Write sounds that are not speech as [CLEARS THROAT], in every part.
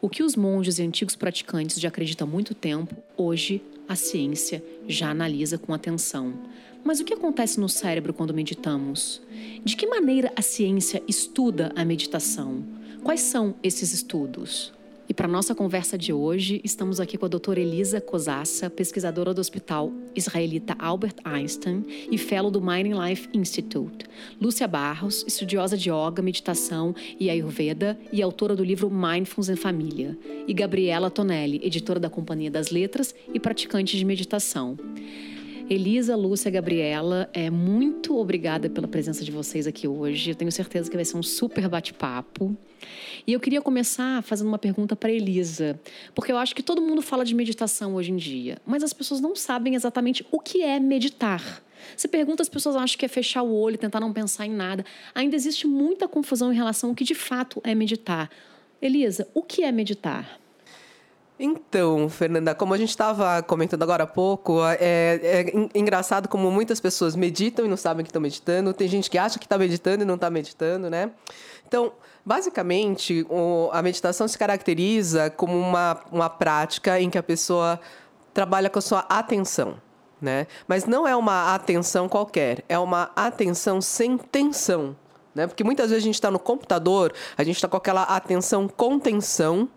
O que os monges e antigos praticantes já acreditam há muito tempo, hoje a ciência já analisa com atenção. Mas o que acontece no cérebro quando meditamos? De que maneira a ciência estuda a meditação? Quais são esses estudos? E para nossa conversa de hoje, estamos aqui com a doutora Elisa Cosassa, pesquisadora do Hospital Israelita Albert Einstein e fellow do Mining Life Institute. Lúcia Barros, estudiosa de yoga, meditação e ayurveda e autora do livro Mindfulness em Família. E Gabriela Tonelli, editora da Companhia das Letras e praticante de meditação. Elisa, Lúcia, Gabriela, é muito obrigada pela presença de vocês aqui hoje. Eu tenho certeza que vai ser um super bate-papo. E eu queria começar fazendo uma pergunta para Elisa, porque eu acho que todo mundo fala de meditação hoje em dia, mas as pessoas não sabem exatamente o que é meditar. Você pergunta, as pessoas acham que é fechar o olho, tentar não pensar em nada. Ainda existe muita confusão em relação ao que de fato é meditar. Elisa, o que é meditar? Então, Fernanda, como a gente estava comentando agora há pouco, é, é, engraçado como muitas pessoas meditam e não sabem que estão meditando. Tem gente que acha que está meditando e não está meditando, né? Então, basicamente, o, a meditação se caracteriza como uma, uma prática em que a pessoa trabalha com a sua atenção. Né? Mas não é uma atenção qualquer, é uma atenção sem tensão. Né? Porque muitas vezes a gente está no computador, a gente está com aquela atenção com tensão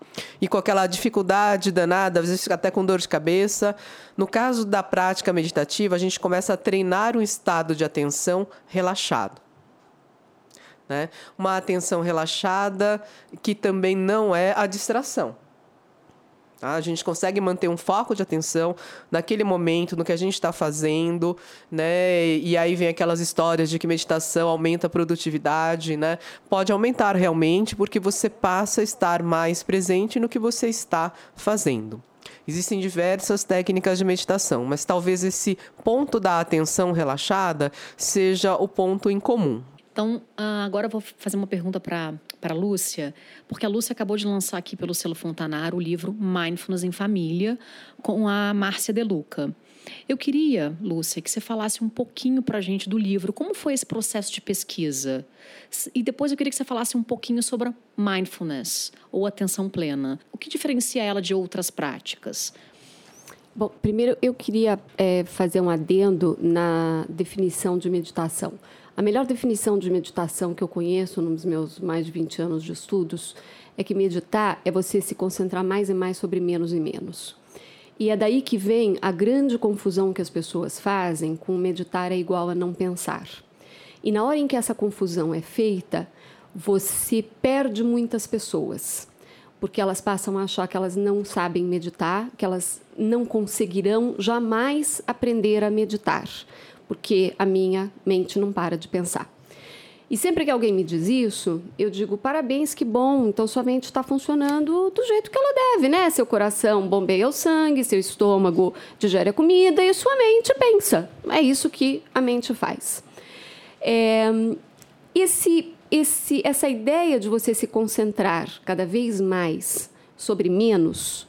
e com aquela dificuldade danada, às vezes até com dor de cabeça. No caso da prática meditativa, a gente começa a treinar um estado de atenção relaxado. Né? Uma atenção relaxada que também não é a distração. Tá? A gente consegue manter um foco de atenção naquele momento, no que a gente está fazendo, né? E aí vem aquelas histórias de que meditação aumenta a produtividade, né? Pode aumentar realmente, porque você passa a estar mais presente no que você está fazendo. Existem diversas técnicas de meditação, mas talvez esse ponto da atenção relaxada seja o ponto em comum. Então, ah, agora eu vou fazer uma pergunta para a Lúcia, porque a Lúcia acabou de lançar aqui pelo selo Fontanar o livro Mindfulness em Família, com a Márcia Deluca. Eu queria, Lúcia, que você falasse um pouquinho para a gente do livro. Como foi esse processo de pesquisa? E depois eu queria que você falasse um pouquinho sobre a mindfulness, ou atenção plena. O que diferencia ela de outras práticas? Bom, primeiro eu queria é, fazer um adendo na definição de meditação. A melhor definição de meditação que eu conheço nos meus mais de 20 anos de estudos é que meditar é você se concentrar mais e mais sobre menos e menos. E é daí que vem a grande confusão que as pessoas fazem com meditar é igual a não pensar. E na hora em que essa confusão é feita, você perde muitas pessoas, porque elas passam a achar que elas não sabem meditar, que elas não conseguirão jamais aprender a meditar porque a minha mente não para de pensar. E sempre que alguém me diz isso, eu digo: parabéns, que bom, então sua mente está funcionando do jeito que ela deve, né? Seu coração bombeia o sangue, seu estômago digere a comida e sua mente pensa. É isso que a mente faz. É, esse, esse, essa ideia de você se concentrar cada vez mais sobre menos,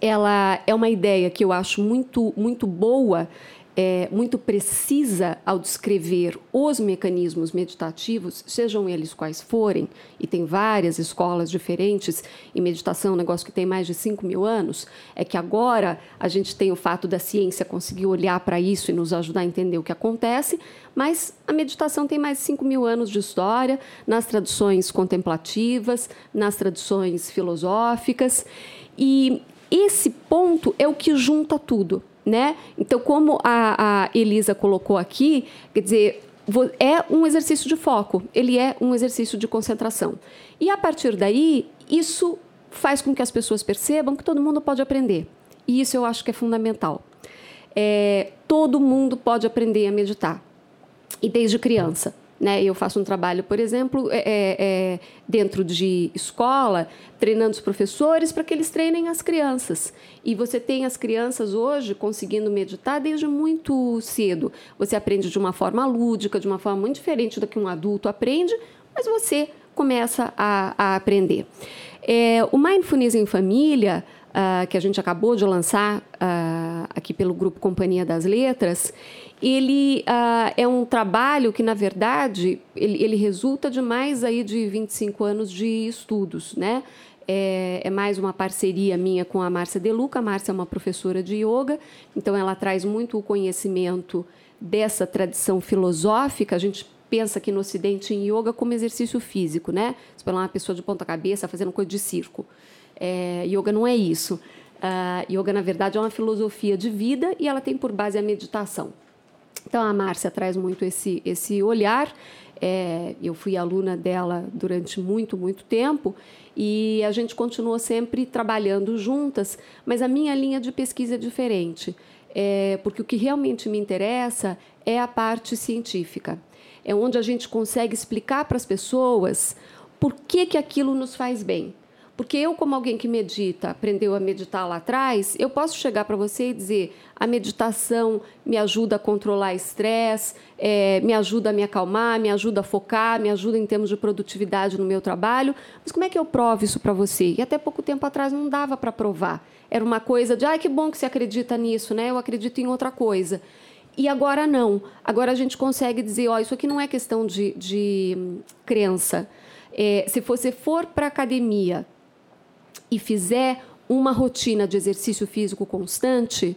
ela é uma ideia que eu acho muito, muito boa é, muito precisa ao descrever os mecanismos meditativos, sejam eles quais forem, e tem várias escolas diferentes, e meditação é um negócio que tem mais de 5 mil anos, é que agora a gente tem o fato da ciência conseguir olhar para isso e nos ajudar a entender o que acontece, mas a meditação tem mais de 5 mil anos de história, nas tradições contemplativas, nas tradições filosóficas, e esse ponto é o que junta tudo né? Então, como a, a Elisa colocou aqui, quer dizer, é um exercício de foco, ele é um exercício de concentração. E a partir daí, isso faz com que as pessoas percebam que todo mundo pode aprender. E isso eu acho que é fundamental. É, todo mundo pode aprender a meditar. E desde criança. Né? Eu faço um trabalho, por exemplo, é, é, é dentro de escola, treinando os professores para que eles treinem as crianças. E você tem as crianças hoje conseguindo meditar desde muito cedo. Você aprende de uma forma lúdica, de uma forma muito diferente do que um adulto aprende, mas você começa a, a aprender. É, o Mindfulness em Família, uh, que a gente acabou de lançar uh, aqui pelo Grupo Companhia das Letras, ele uh, é um trabalho que, na verdade, ele, ele, resulta de mais aí de 25 anos de estudos, né? É, é, mais uma parceria minha com a Márcia Deluca. A Márcia é uma professora de yoga, então ela traz muito o conhecimento dessa tradição filosófica. A gente pensa aqui no Ocidente em yoga como exercício físico, né? Você uma pessoa de ponta cabeça fazendo coisa de circo. É, yoga não é isso. Uh, yoga, na verdade, é uma filosofia de vida e ela tem por base a meditação. Então, a Márcia traz muito esse, esse olhar. É, eu fui aluna dela durante muito, muito tempo e a gente continuou sempre trabalhando juntas, mas a minha linha de pesquisa é diferente, é, porque o que realmente me interessa é a parte científica é onde a gente consegue explicar para as pessoas por que, que aquilo nos faz bem. Porque eu, como alguém que medita, aprendeu a meditar lá atrás, eu posso chegar para você e dizer: a meditação me ajuda a controlar estresse, é, me ajuda a me acalmar, me ajuda a focar, me ajuda em termos de produtividade no meu trabalho. Mas como é que eu provo isso para você? E até pouco tempo atrás não dava para provar. Era uma coisa de: ai, que bom que você acredita nisso, né? Eu acredito em outra coisa. E agora não. Agora a gente consegue dizer, ó, isso aqui não é questão de, de hum, crença. É, se você for para a academia e fizer uma rotina de exercício físico constante,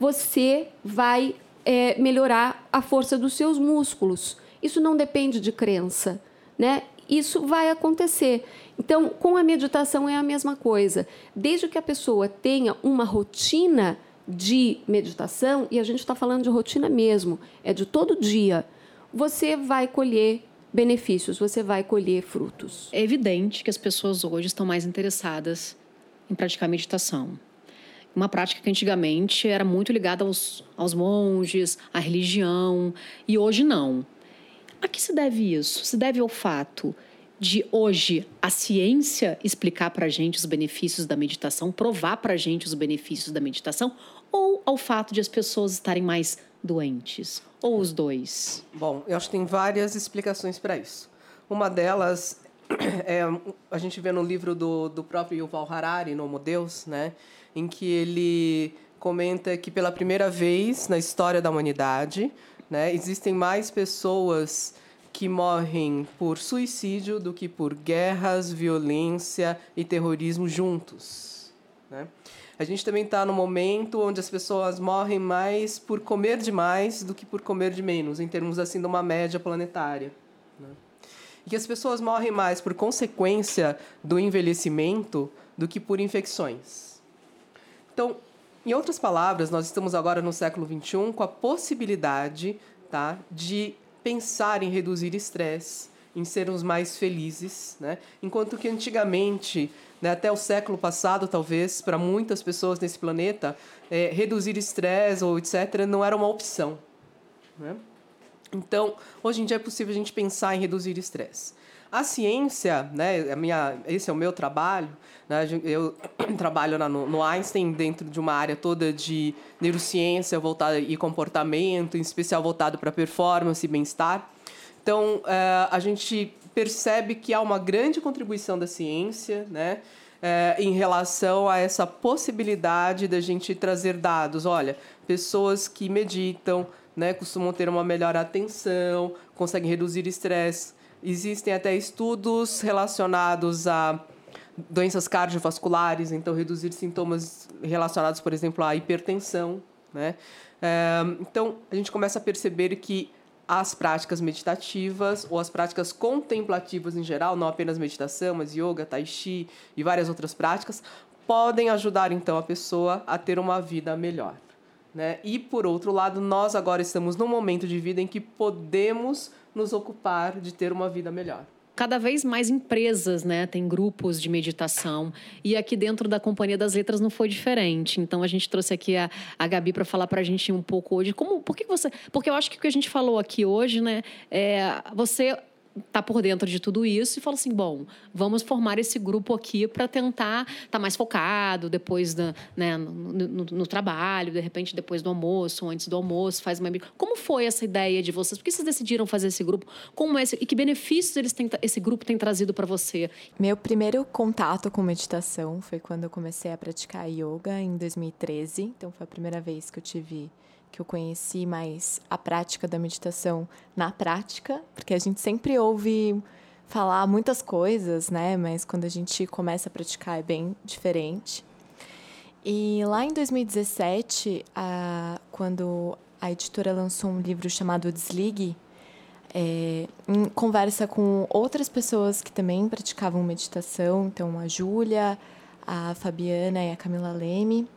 você vai é, melhorar a força dos seus músculos. Isso não depende de crença, né? Isso vai acontecer. Então, com a meditação é a mesma coisa. Desde que a pessoa tenha uma rotina de meditação, e a gente está falando de rotina mesmo, é de todo dia, você vai colher benefícios, você vai colher frutos. É evidente que as pessoas hoje estão mais interessadas em praticar meditação. Uma prática que antigamente era muito ligada aos, aos monges, à religião, e hoje não. A que se deve isso? Se deve ao fato de hoje a ciência explicar para a gente os benefícios da meditação, provar para a gente os benefícios da meditação, ou ao fato de as pessoas estarem mais doentes? Ou os dois? Bom, eu acho que tem várias explicações para isso. Uma delas [CLEARS THROAT] é, a gente vê no livro do, do próprio Yuval Harari, no Homo Deus, né, em que ele comenta que pela primeira vez na história da humanidade, né, existem mais pessoas que morrem por suicídio do que por guerras, violência e terrorismo juntos. Né? A gente também está no momento onde as pessoas morrem mais por comer demais do que por comer de menos, em termos assim de uma média planetária. Né? E que as pessoas morrem mais por consequência do envelhecimento do que por infecções. Então, em outras palavras, nós estamos agora no século XXI com a possibilidade tá, de pensar em reduzir estresse, em sermos mais felizes, né? enquanto que antigamente né, até o século passado, talvez, para muitas pessoas nesse planeta, é, reduzir estresse ou etc. não era uma opção. Né? Então, hoje em dia é possível a gente pensar em reduzir estresse. A ciência, né, a minha, esse é o meu trabalho, né, eu [COUGHS] trabalho no, no Einstein dentro de uma área toda de neurociência voltada e comportamento, em especial voltado para performance e bem-estar. Então, uh, a gente percebe que há uma grande contribuição da ciência, né? Uh, em relação a essa possibilidade da gente trazer dados. Olha, pessoas que meditam, né, costumam ter uma melhor atenção, conseguem reduzir estresse. Existem até estudos relacionados a doenças cardiovasculares, então reduzir sintomas relacionados, por exemplo, à hipertensão, né? Eh, então a gente começa a perceber que as práticas meditativas ou as práticas contemplativas em geral, não apenas meditação, mas yoga, tai chi e várias outras práticas, podem ajudar então a pessoa a ter uma vida melhor. Né? E por outro lado, nós agora estamos num momento de vida em que podemos nos ocupar de ter uma vida melhor. Cada vez mais empresas, né, tem grupos de meditação e aqui dentro da Companhia das Letras não foi diferente. Então a gente trouxe aqui a, a Gabi para falar para a gente um pouco hoje como, por que você, porque eu acho que o que a gente falou aqui hoje, né, é você tá por dentro de tudo isso e fala assim, bom, vamos formar esse grupo aqui para tentar estar tá mais focado depois da, né, no, no, no, trabalho, de repente depois do almoço, antes do almoço, faz uma como foi essa ideia de vocês? Por que vocês decidiram fazer esse grupo? Como é esse, e que benefícios eles têm, esse grupo tem trazido para você? Meu primeiro contato com meditação foi quando eu comecei a praticar yoga em 2013. Então foi a primeira vez que eu tive que eu conheci mais a prática da meditação na prática, porque a gente sempre ouve falar muitas coisas, né? Mas quando a gente começa a praticar é bem diferente. E lá em 2017, a, quando a editora lançou um livro chamado Desligue, é, em conversa com outras pessoas que também praticavam meditação, então a Júlia, a Fabiana e a Camila Leme,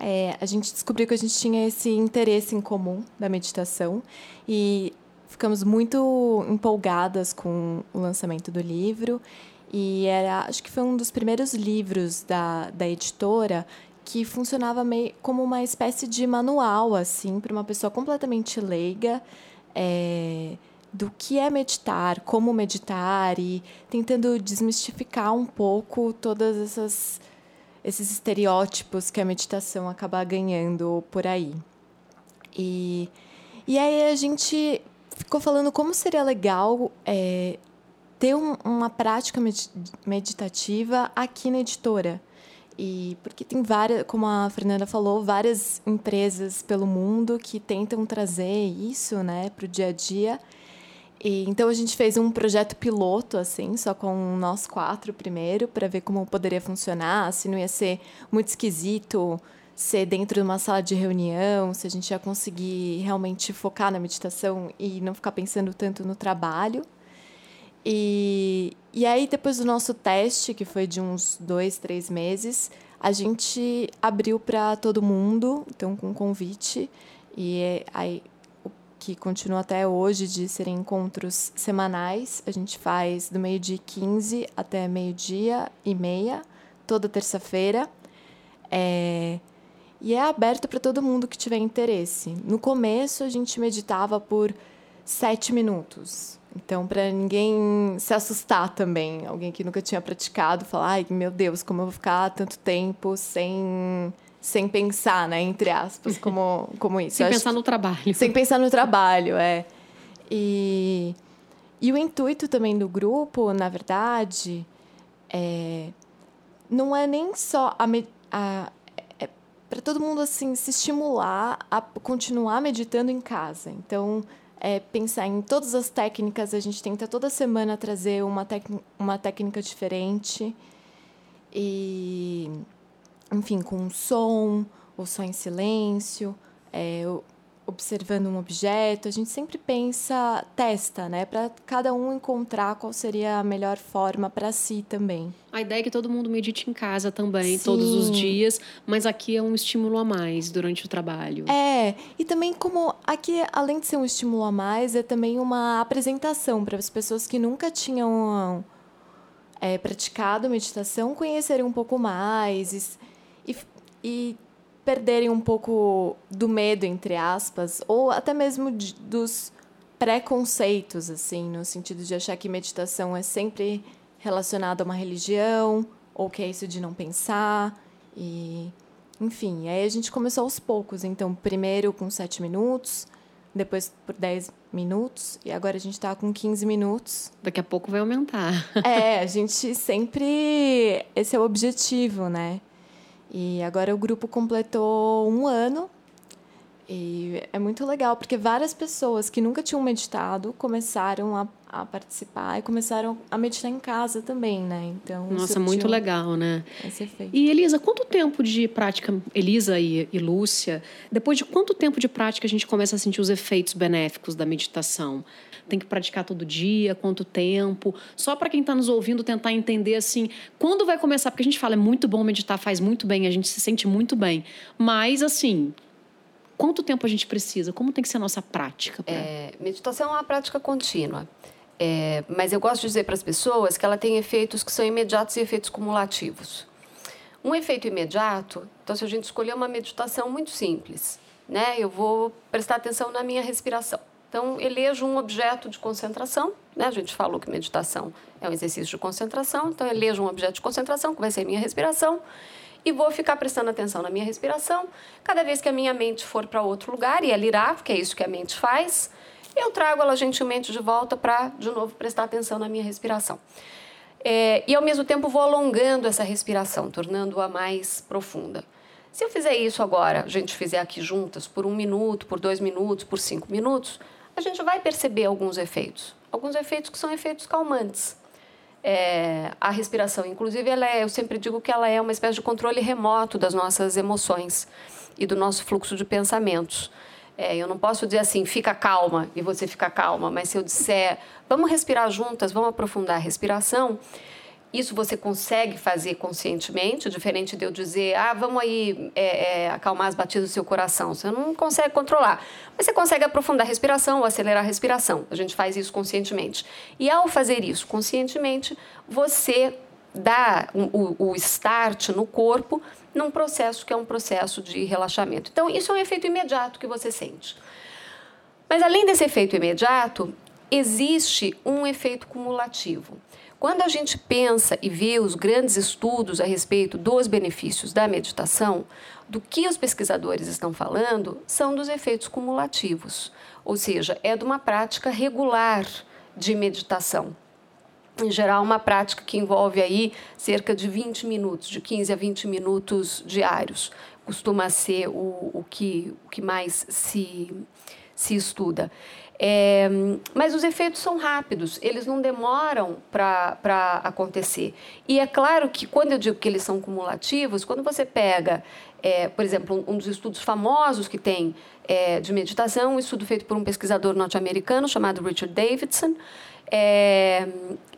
é, a gente descobriu que a gente tinha esse interesse em comum da meditação e ficamos muito empolgadas com o lançamento do livro. E era, acho que foi um dos primeiros livros da, da editora que funcionava meio como uma espécie de manual, assim, para uma pessoa completamente leiga. É, do que é meditar, como meditar e tentando desmistificar um pouco todas essas esses estereótipos que a meditação acaba ganhando por aí. E, e aí a gente ficou falando como seria legal é, ter um, uma prática meditativa aqui na editora. E porque tem várias, como a Fernanda falou, várias empresas pelo mundo que tentam trazer isso né, para o dia a dia. E, então a gente fez um projeto piloto, assim, só com nós quatro primeiro, para ver como poderia funcionar, se não ia ser muito esquisito ser dentro de uma sala de reunião, se a gente ia conseguir realmente focar na meditação e não ficar pensando tanto no trabalho. E, e aí, depois do nosso teste, que foi de uns dois, três meses, a gente abriu para todo mundo, então com convite. E aí que continua até hoje de serem encontros semanais. A gente faz do meio-dia 15 até meio-dia e meia, toda terça-feira. É... E é aberto para todo mundo que tiver interesse. No começo, a gente meditava por sete minutos. Então, para ninguém se assustar também, alguém que nunca tinha praticado, falar, ai, meu Deus, como eu vou ficar tanto tempo sem sem pensar, né, entre aspas, como, como isso. Sem pensar no trabalho. Sem pensar no trabalho, é. E, e o intuito também do grupo, na verdade, é, não é nem só a, a é para todo mundo assim se estimular a continuar meditando em casa. Então, é, pensar em todas as técnicas, a gente tenta toda semana trazer uma, uma técnica diferente. E enfim, com um som, ou só em silêncio, é, observando um objeto. A gente sempre pensa, testa, né? Para cada um encontrar qual seria a melhor forma para si também. A ideia é que todo mundo medite em casa também, Sim. todos os dias, mas aqui é um estímulo a mais durante o trabalho. É, e também como aqui, além de ser um estímulo a mais, é também uma apresentação para as pessoas que nunca tinham é, praticado meditação conhecerem um pouco mais e, e perderem um pouco do medo, entre aspas, ou até mesmo de, dos preconceitos, assim, no sentido de achar que meditação é sempre relacionada a uma religião, ou que é isso de não pensar. E, enfim, aí a gente começou aos poucos. Então, primeiro com sete minutos, depois por dez minutos, e agora a gente está com 15 minutos. Daqui a pouco vai aumentar. é, a gente sempre. Esse é o objetivo, né? E agora o grupo completou um ano. E é muito legal, porque várias pessoas que nunca tinham meditado começaram a, a participar e começaram a meditar em casa também, né? Então, Nossa, muito legal, né? Esse efeito. E Elisa, quanto tempo de prática, Elisa e, e Lúcia, depois de quanto tempo de prática a gente começa a sentir os efeitos benéficos da meditação? Tem que praticar todo dia, quanto tempo. Só para quem está nos ouvindo tentar entender assim, quando vai começar, porque a gente fala é muito bom meditar, faz muito bem, a gente se sente muito bem. Mas assim, quanto tempo a gente precisa? Como tem que ser a nossa prática? Pra... É, meditação é uma prática contínua. É, mas eu gosto de dizer para as pessoas que ela tem efeitos que são imediatos e efeitos cumulativos. Um efeito imediato, então se a gente escolher uma meditação muito simples, né, eu vou prestar atenção na minha respiração. Então, elejo um objeto de concentração, né? A gente falou que meditação é um exercício de concentração, então elejo um objeto de concentração, que vai ser minha respiração, e vou ficar prestando atenção na minha respiração. Cada vez que a minha mente for para outro lugar, e ela irá, porque é isso que a mente faz, eu trago ela gentilmente de volta para, de novo, prestar atenção na minha respiração. É, e ao mesmo tempo vou alongando essa respiração, tornando-a mais profunda. Se eu fizer isso agora, a gente fizer aqui juntas por um minuto, por dois minutos, por cinco minutos, a gente vai perceber alguns efeitos. Alguns efeitos que são efeitos calmantes. É, a respiração, inclusive, ela é, eu sempre digo que ela é uma espécie de controle remoto das nossas emoções e do nosso fluxo de pensamentos. É, eu não posso dizer assim, fica calma e você fica calma, mas se eu disser, vamos respirar juntas, vamos aprofundar a respiração, isso você consegue fazer conscientemente, diferente de eu dizer, ah, vamos aí é, é, acalmar as batidas do seu coração. Você não consegue controlar. Mas você consegue aprofundar a respiração ou acelerar a respiração. A gente faz isso conscientemente. E ao fazer isso conscientemente, você dá o, o start no corpo num processo que é um processo de relaxamento. Então, isso é um efeito imediato que você sente. Mas além desse efeito imediato, existe um efeito cumulativo. Quando a gente pensa e vê os grandes estudos a respeito dos benefícios da meditação, do que os pesquisadores estão falando são dos efeitos cumulativos, ou seja, é de uma prática regular de meditação. Em geral, uma prática que envolve aí cerca de 20 minutos, de 15 a 20 minutos diários. Costuma ser o, o, que, o que mais se, se estuda. É, mas os efeitos são rápidos, eles não demoram para acontecer. E é claro que quando eu digo que eles são cumulativos, quando você pega, é, por exemplo, um dos estudos famosos que tem é, de meditação, um estudo feito por um pesquisador norte-americano chamado Richard Davidson, é,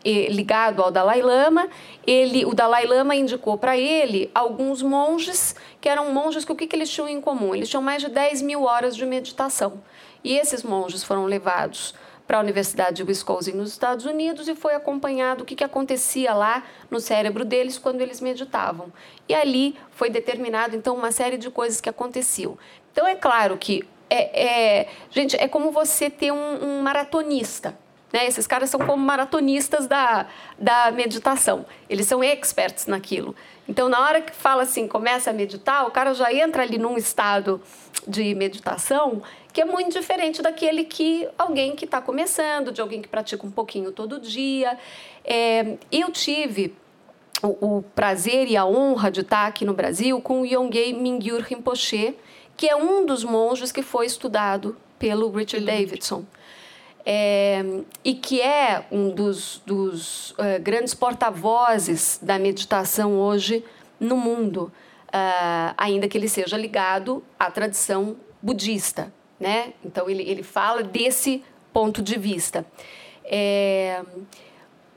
ligado ao Dalai Lama, ele, o Dalai Lama indicou para ele alguns monges que eram monges que o que, que eles tinham em comum? Eles tinham mais de 10 mil horas de meditação. E esses monges foram levados para a Universidade de Wisconsin, nos Estados Unidos, e foi acompanhado o que, que acontecia lá no cérebro deles quando eles meditavam. E ali foi determinado, então, uma série de coisas que aconteciam. Então, é claro que, é, é gente, é como você ter um, um maratonista. Né? Esses caras são como maratonistas da, da meditação. Eles são experts naquilo. Então, na hora que fala assim, começa a meditar, o cara já entra ali num estado de meditação que é muito diferente daquele que alguém que está começando, de alguém que pratica um pouquinho todo dia. É, eu tive o, o, prazer e a honra de estar aqui no Brasil com o Yongey Mingyur Rinpoche, que é um dos monges que foi estudado pelo Richard Davidson. É, e que é um dos, dos uh, grandes porta-vozes da meditação hoje no mundo, uh, ainda que ele seja ligado à tradição budista né? Então ele, ele fala desse ponto de vista. É,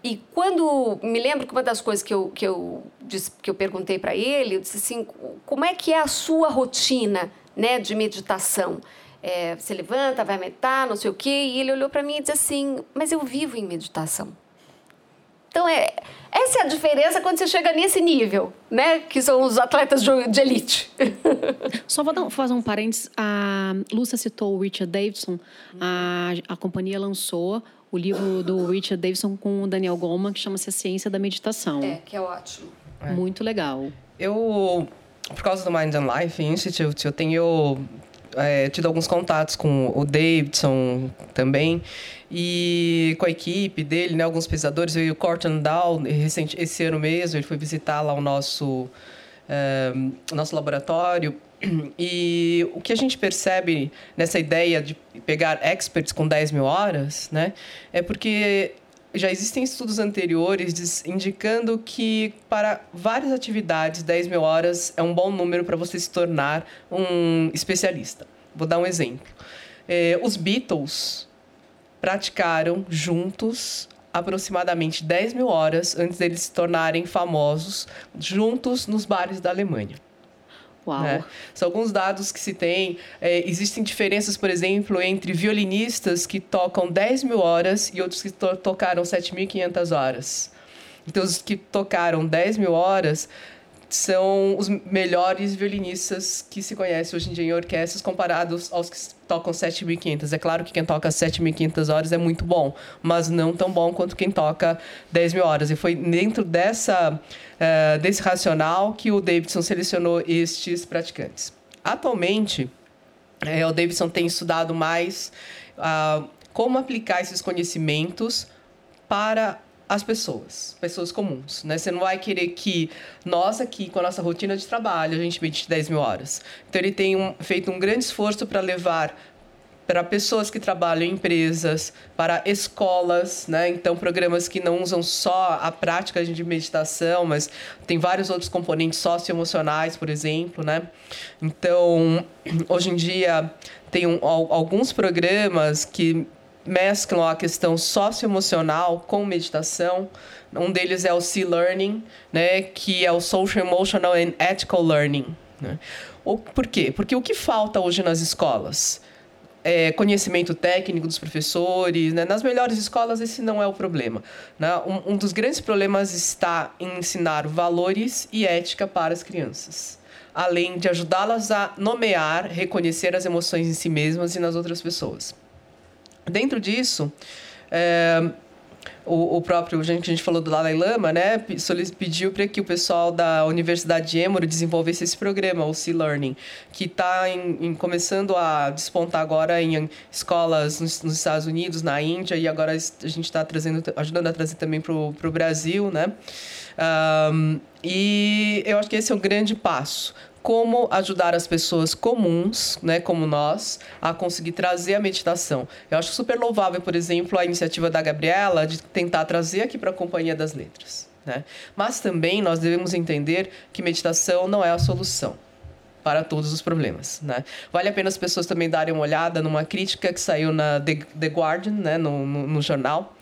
e quando me lembro que uma das coisas que eu, que eu, disse, que eu perguntei para ele, eu disse assim, como é que é a sua rotina né, de meditação? É, você levanta, vai meditar, não sei o quê, e ele olhou para mim e disse assim, mas eu vivo em meditação. Então, é, essa é a diferença quando você chega nesse nível, né? Que são os atletas de, de elite. [LAUGHS] Só vou dar, fazer um parênteses. A Lúcia citou o Richard Davidson. A, a companhia lançou o livro do Richard Davidson com o Daniel Goleman, que chama-se A Ciência da Meditação. É, que é ótimo. É. Muito legal. Eu, por causa do Mind and Life Institute, eu tenho é, tido alguns contatos com o Davidson também. E com a equipe dele, né, alguns pesquisadores, veio o Corton Down recente, esse ano mesmo, ele foi visitar lá o nosso, é, nosso laboratório. [CLEARS THROAT] E o que a gente percebe nessa ideia de pegar experts com 10 mil horas, né, é porque já existem estudos anteriores indicando que para várias atividades, 10 mil horas é um bom número para você se tornar um especialista. Vou dar um exemplo. É, os Beatles praticaram juntos aproximadamente 10 mil horas antes deles se tornarem famosos juntos nos bares da Alemanha. Uau. Né? São alguns dados que se tem. É, existem diferenças, por exemplo, entre violinistas que tocam 10 mil horas e outros que to tocaram 7.500 horas. Então, os que tocaram 10 mil horas são os melhores violinistas que se conhece hoje em dia em orquestras comparados aos que tocam 7.500. É claro que quem toca 7.500 horas é muito bom, mas não tão bom quanto quem toca 10 mil horas. E foi dentro dessa, uh, desse racional que o Davidson selecionou estes praticantes. Atualmente, é, o Davidson tem estudado mais uh, como aplicar esses conhecimentos para as pessoas, pessoas comuns. Né? Você não vai querer que nós aqui, com a nossa rotina de trabalho, a gente medite 10 mil horas. Então, ele tem um, feito um grande esforço para levar para pessoas que trabalham em empresas, para escolas, né? Então, programas que não usam só a prática de meditação, mas tem vários outros componentes socioemocionais, por exemplo, né? Então, [CLEARS THROAT] hoje em dia, tem um, alguns programas que mesclam a questão socioemocional com meditação. Um deles é o C-Learning, né, que é o Social Emotional and Ethical Learning. Né? O, por quê? Porque o que falta hoje nas escolas? É, conhecimento técnico dos professores. Né? Nas melhores escolas, esse não é o problema. Né? Um, um dos grandes problemas está em ensinar valores e ética para as crianças além de ajudá-las a nomear, reconhecer as emoções em si mesmas e nas outras pessoas. Dentro disso, é, o, o, próprio, gente que a gente falou do Dalai Lama, né, pediu para que o pessoal da Universidade de Emory desenvolvesse esse programa, o C-Learning, que está começando a despontar agora em escolas nos, nos, Estados Unidos, na Índia, e agora a gente está ajudando a trazer também para o Brasil, né? Um, e eu acho que esse é o grande passo como ajudar as pessoas comuns, né, como nós, a conseguir trazer a meditação. Eu acho super louvável, por exemplo, a iniciativa da Gabriela de tentar trazer aqui para a Companhia das Letras. Né? Mas também nós devemos entender que meditação não é a solução para todos os problemas. Né? Vale a pena as pessoas também darem uma olhada numa crítica que saiu na The, Guardian, né, no, no, no jornal,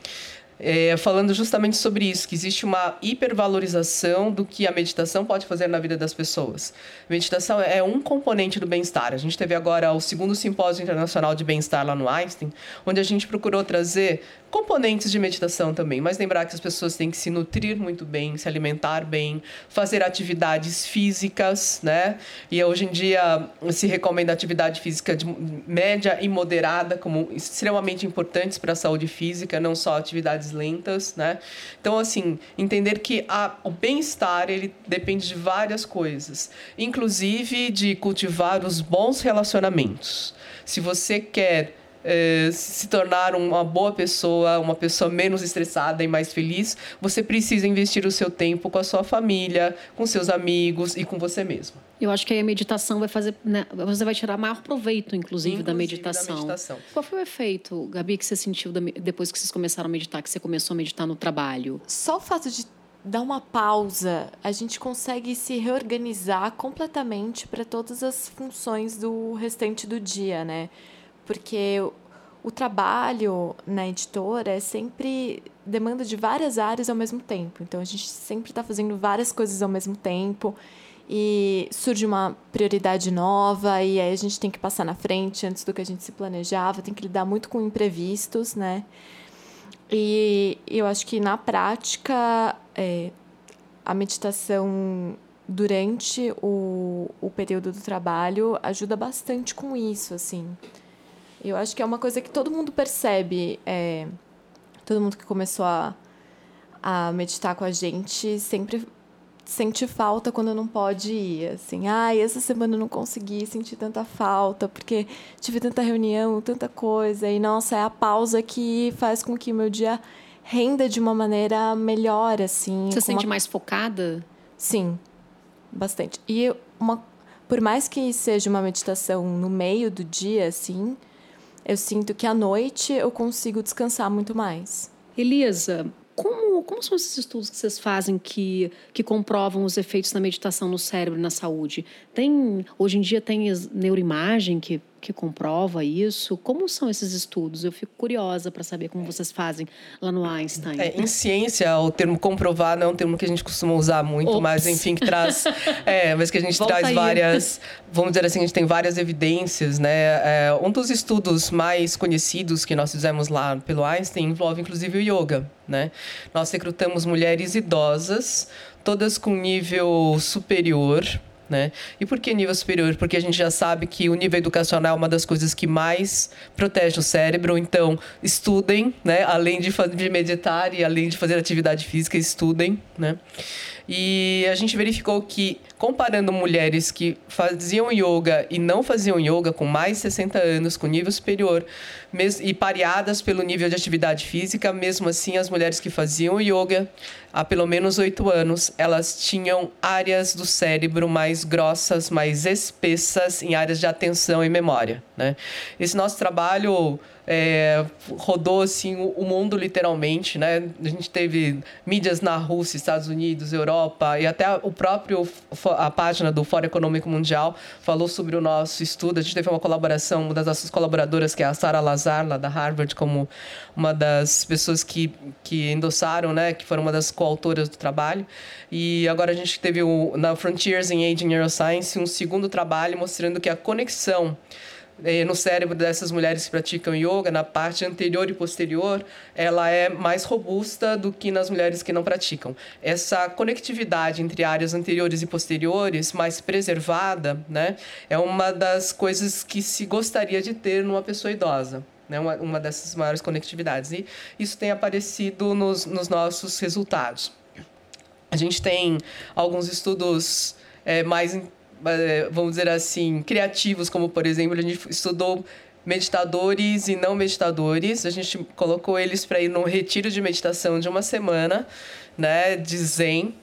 é, falando justamente sobre isso, que existe uma hipervalorização do que a meditação pode fazer na vida das pessoas. meditação é um componente do bem-estar. A gente teve agora o segundo simpósio internacional de bem-estar lá no Einstein, onde a gente procurou trazer componentes de meditação também, mas lembrar que as pessoas têm que se nutrir muito bem, se alimentar bem, fazer atividades físicas, né? E hoje em dia se recomenda atividade física de média e moderada como extremamente importantes para a saúde física, não só atividades lentas, né? Então, assim, entender que a, o bem-estar, ele depende de várias coisas, inclusive de cultivar os bons relacionamentos. Se você quer é, se tornar uma boa pessoa, uma pessoa menos estressada e mais feliz, você precisa investir o seu tempo com a sua família, com seus amigos e com você mesmo. Eu acho que aí a meditação vai fazer. Né, você vai tirar maior proveito, inclusive, inclusive da, meditação. da, meditação. Qual foi o efeito, Gabi, que você sentiu depois que vocês começaram a meditar, que você começou a meditar no trabalho? Só o fato de dar uma pausa, a gente consegue se reorganizar completamente para todas as funções do restante do dia, né? Porque o trabalho na editora é sempre demanda de várias áreas ao mesmo tempo. Então a gente sempre está fazendo várias coisas ao mesmo tempo e surge uma prioridade nova e aí a gente tem que passar na frente antes do que a gente se planejava, tem que lidar muito com imprevistos, né? E eu acho que na prática é, a meditação durante o, o período do trabalho ajuda bastante com isso, assim. Eu acho que é uma coisa que todo mundo percebe. É, todo mundo que começou a, a meditar com a gente sempre sente falta quando não pode ir. Assim, ai, ah, essa semana eu não consegui sentir tanta falta, porque tive tanta reunião, tanta coisa. E, nossa, é a pausa que faz com que meu dia renda de uma maneira melhor, assim. Você sente uma... mais focada? Sim, bastante. E uma, por mais que seja uma meditação no meio do dia, assim, eu sinto que à noite eu consigo descansar muito mais. Elisa, como, como são esses estudos que vocês fazem que, que comprovam os efeitos da meditação no cérebro e na saúde? Tem, hoje em dia tem neuroimagem que que comprova isso? Como são esses estudos? Eu fico curiosa para saber como vocês fazem lá no Einstein. É, em ciência, o termo comprovar não é um termo que a gente costuma usar muito, Ops. mas enfim, que traz. [LAUGHS] É, mas que a gente Volta traz aí. várias. Vamos dizer assim, a gente tem várias evidências, né? É, um dos estudos mais conhecidos que nós fizemos lá pelo Einstein envolve inclusive o yoga, né? Nós recrutamos mulheres idosas, todas com nível superior. Né? E por que nível superior? Porque a gente já sabe que o nível educacional é uma das coisas que mais protege o cérebro. Então, estudem, né? além de, de meditar e além de fazer atividade física, estudem. Né? E a gente verificou que, comparando mulheres que faziam yoga e não faziam yoga com mais de 60 anos, com nível superior, e pareadas pelo nível de atividade física, mesmo assim, as mulheres que faziam yoga há pelo menos oito anos, elas tinham áreas do cérebro mais grossas, mais espessas, em áreas de atenção e memória. Né? Esse nosso trabalho é, rodou assim o, mundo literalmente, né? A gente teve mídias na Rússia, Estados Unidos, Europa e até o próprio a página do Fórum Econômico Mundial falou sobre o nosso estudo. A gente teve uma colaboração, uma das nossas colaboradoras que é a Sara Lazar, lá da Harvard, como uma das pessoas que que endossaram, né? Que foram uma das coautoras do trabalho. E agora a gente teve o, na Frontiers in Aging Neuroscience um segundo trabalho mostrando que a conexão no cérebro dessas mulheres que praticam yoga, na parte anterior e posterior, ela é mais robusta do que nas mulheres que não praticam. Essa conectividade entre áreas anteriores e posteriores, mais preservada, né, é uma das coisas que se gostaria de ter numa pessoa idosa. Né, uma, uma dessas maiores conectividades. E isso tem aparecido nos, nos nossos resultados. A gente tem alguns estudos eh, mais, eh, vamos dizer assim, criativos, como, por exemplo, a gente estudou meditadores e não meditadores. A gente colocou eles para ir num retiro de meditação de uma semana, né, de zen.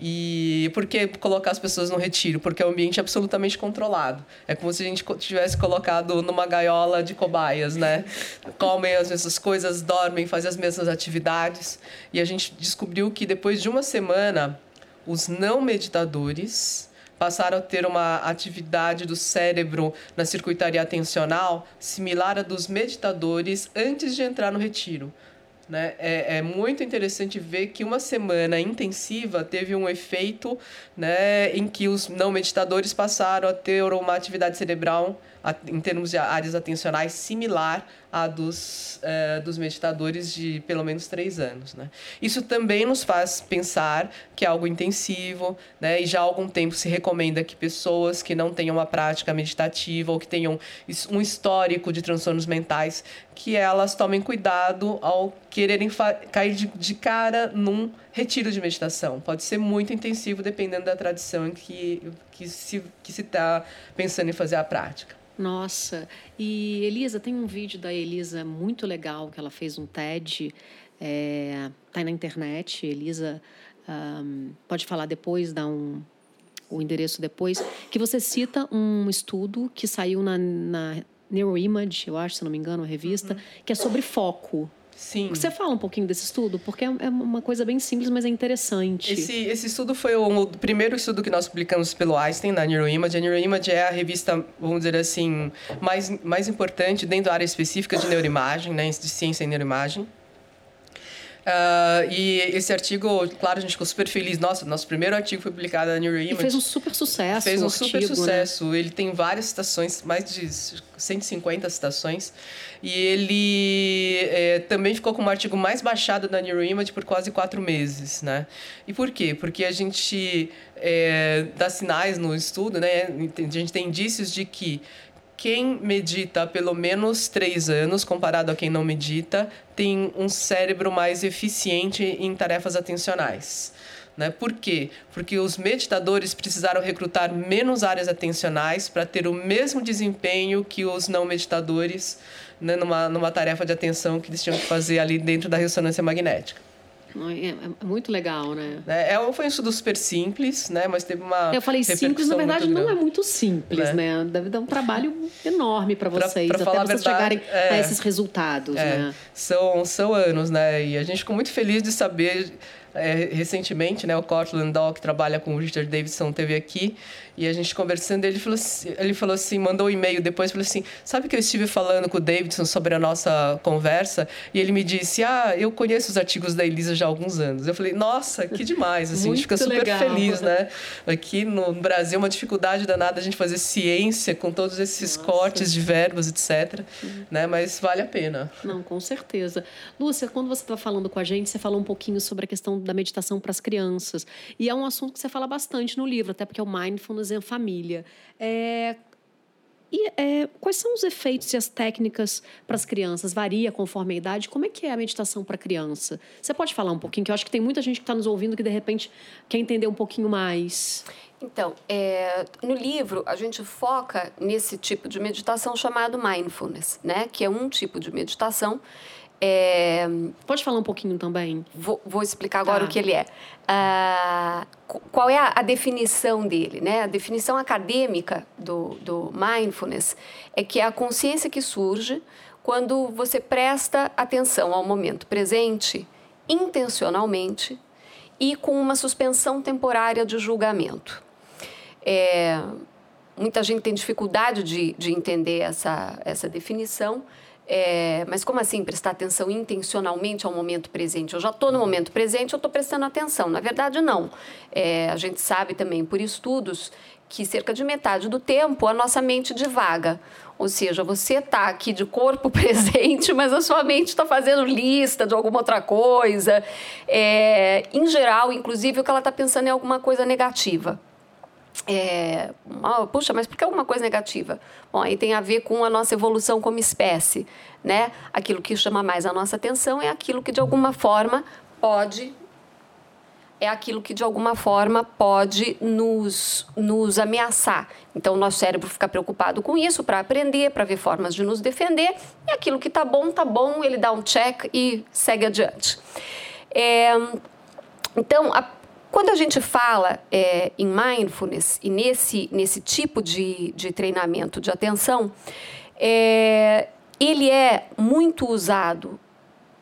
E por que colocar as pessoas no retiro? Porque é um ambiente absolutamente controlado. É como se a gente tivesse colocado numa gaiola de cobaias, né? [LAUGHS] Comem as mesmas coisas, dormem, fazem as mesmas atividades. E a gente descobriu que depois de uma semana, os não meditadores passaram a ter uma atividade do cérebro na circuitaria atencional similar à dos meditadores antes de entrar no retiro. Né? É, é muito interessante ver que uma semana intensiva teve um efeito né, em que os não meditadores passaram a ter uma atividade cerebral, em termos de áreas atencionais, similar à dos, eh, dos meditadores de pelo menos três anos. Né? Isso também nos faz pensar que é algo intensivo, né? e já há algum tempo se recomenda que pessoas que não tenham uma prática meditativa ou que tenham um histórico de transtornos mentais, que elas tomem cuidado ao quererem cair de, de cara num retiro de meditação. Pode ser muito intensivo, dependendo da tradição que, que se que se está pensando em fazer a prática. Nossa, e Elisa, tem um vídeo da Elisa muito legal que ela fez um TED, é, tá aí na internet. Elisa ahm, pode falar depois, dar um, o endereço depois, que você cita um estudo que saiu na, na Neuroimage, eu acho, se não me engano, a revista, que é sobre foco. Sim. Você fala um pouquinho desse estudo? Porque é é uma coisa bem simples, mas é interessante. Esse, esse estudo foi o, o primeiro estudo que nós publicamos pelo Einstein na Neuroimage. A Neuroimage é a revista, vamos dizer assim, mais, mais importante dentro da área específica de neuroimagem, né, de ciência em neuroimagem. Ah, e esse artigo, claro, a gente ficou super feliz. Nossa, nosso primeiro artigo foi publicado na Neuroimage. E fez um super sucesso. Fez um super né? sucesso. Ele tem várias citações, mais de 150 citações. E ele é, também ficou com o artigo mais baixado na Neuroimage por quase quatro meses, né? E por quê? Porque a gente é, dá sinais no estudo, né? A gente tem indícios de que quem medita pelo menos três anos, comparado a quem não medita, tem um cérebro mais eficiente em tarefas atencionais. Né? Por quê? Porque os meditadores precisaram recrutar menos áreas atencionais para ter o mesmo desempenho que os não meditadores né? numa, numa tarefa de atenção que eles tinham que fazer ali dentro da ressonância magnética. É, é muito legal, né? Né? É, foi um estudo super simples, né? mas teve uma. Eu falei simples, na verdade não é muito simples, né? Deve dar um trabalho enorme para Pra- vocês, pra até falar a vocês verdade, chegarem a é. esses resultados, É, né? são, são anos, né? E a gente ficou muito feliz de saber é, recentemente, né, o Cortland Doll, que trabalha com o Richard Davidson, teve aqui, e a gente conversando, ele falou assim, ele falou assim mandou um e-mail depois, falou assim, sabe que eu estive falando com o Davidson sobre a nossa conversa, e ele me disse, ah, eu conheço os artigos da Elisa já há alguns anos. Eu falei, nossa, que demais, assim, a gente fica super legal. feliz, né? Aqui no Brasil, uma dificuldade danada a gente fazer ciência com todos esses nossa. cortes de verbos, etc, uhum. né? Mas vale a pena. Não, com certeza. Lúcia, quando você estava falando com a gente, você falou um pouquinho sobre a questão da meditação para as crianças. E é um assunto que você fala bastante no livro, até porque é o mindfulness em família. É, e é, quais são os efeitos e as técnicas para as crianças? Varia conforme a idade? Como é que é a meditação para criança? Você pode falar um pouquinho, que eu acho que tem muita gente que está nos ouvindo que de repente quer entender um pouquinho mais. Então, é, no livro a gente foca nesse tipo de meditação chamado mindfulness, né? Que é um tipo de meditação é... Pode falar um pouquinho também? Vou, vou explicar agora tá. o que ele é. Ah, qual é a, a, definição dele? Né? A definição acadêmica do, do mindfulness é que é a consciência que surge quando você presta atenção ao momento presente intencionalmente e com uma suspensão temporária de julgamento. É, muita gente tem dificuldade de, de entender essa, essa definição, é, mas como assim prestar atenção intencionalmente ao momento presente? Eu já estou no momento presente, eu estou prestando atenção. Na verdade, não. É, a gente sabe também por estudos que cerca de metade do tempo a nossa mente divaga. Ou seja, você está aqui de corpo [LAUGHS] presente, mas a sua mente está fazendo lista de alguma outra coisa. É, em geral, inclusive, o que ela está pensando é alguma coisa negativa. É, oh, puxa, mas por que alguma coisa negativa? Bom, aí tem a ver com a nossa evolução como espécie, né? Aquilo que chama mais a nossa atenção é aquilo que de alguma forma pode é aquilo que de alguma forma pode nos, nos ameaçar. Então, o nosso cérebro fica preocupado com isso para aprender, para ver formas de nos defender, e aquilo que está bom, está bom, ele dá um check e segue adiante. É, então, a quando a gente fala é, em mindfulness e nesse, nesse tipo de, de treinamento de atenção, é, ele é muito usado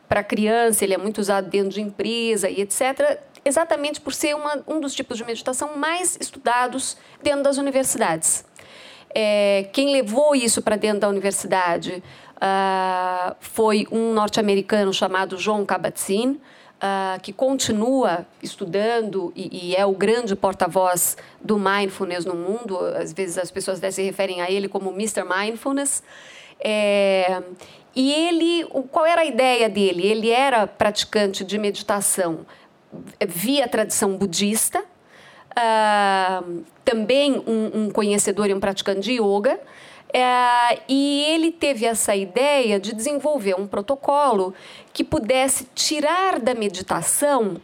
para criança, ele é muito usado dentro de empresa e etc., exatamente por ser uma, um dos tipos de meditação mais estudados dentro das universidades. É, quem levou isso para dentro da universidade uh, foi um norte-americano chamado John Kabat-Zinn, uh, que continua estudando e, e é o grande porta-voz do mindfulness no mundo. Às vezes as pessoas se referem a ele como Mr. Mindfulness. É, e ele, qual era a ideia dele? Ele era praticante de meditação via tradição budista, uh, também um, um, conhecedor e um praticante de yoga, é, e ele teve essa ideia de desenvolver um protocolo que pudesse tirar da meditação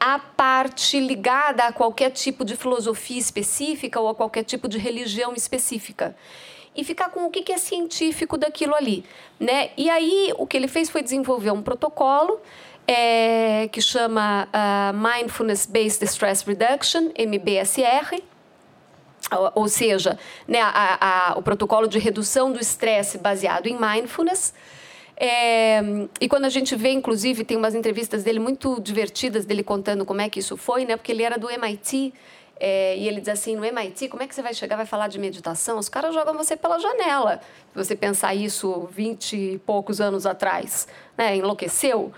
a parte ligada a qualquer tipo de filosofia específica ou a qualquer tipo de religião específica e ficar com o que é científico daquilo ali, né? E aí o que ele fez foi desenvolver um protocolo é, que chama uh, Mindfulness Based Stress Reduction, MBSR, ou seja, né, a, a, o protocolo de redução do estresse baseado em mindfulness. É, e quando a gente vê, inclusive, tem umas entrevistas dele muito divertidas, dele contando como é que isso foi, né? Porque ele era do MIT é, e ele diz assim, no MIT, como é que você vai chegar, vai falar de meditação? Os caras jogam você pela janela. Se você pensar isso vinte e poucos anos atrás, né? Enlouqueceu.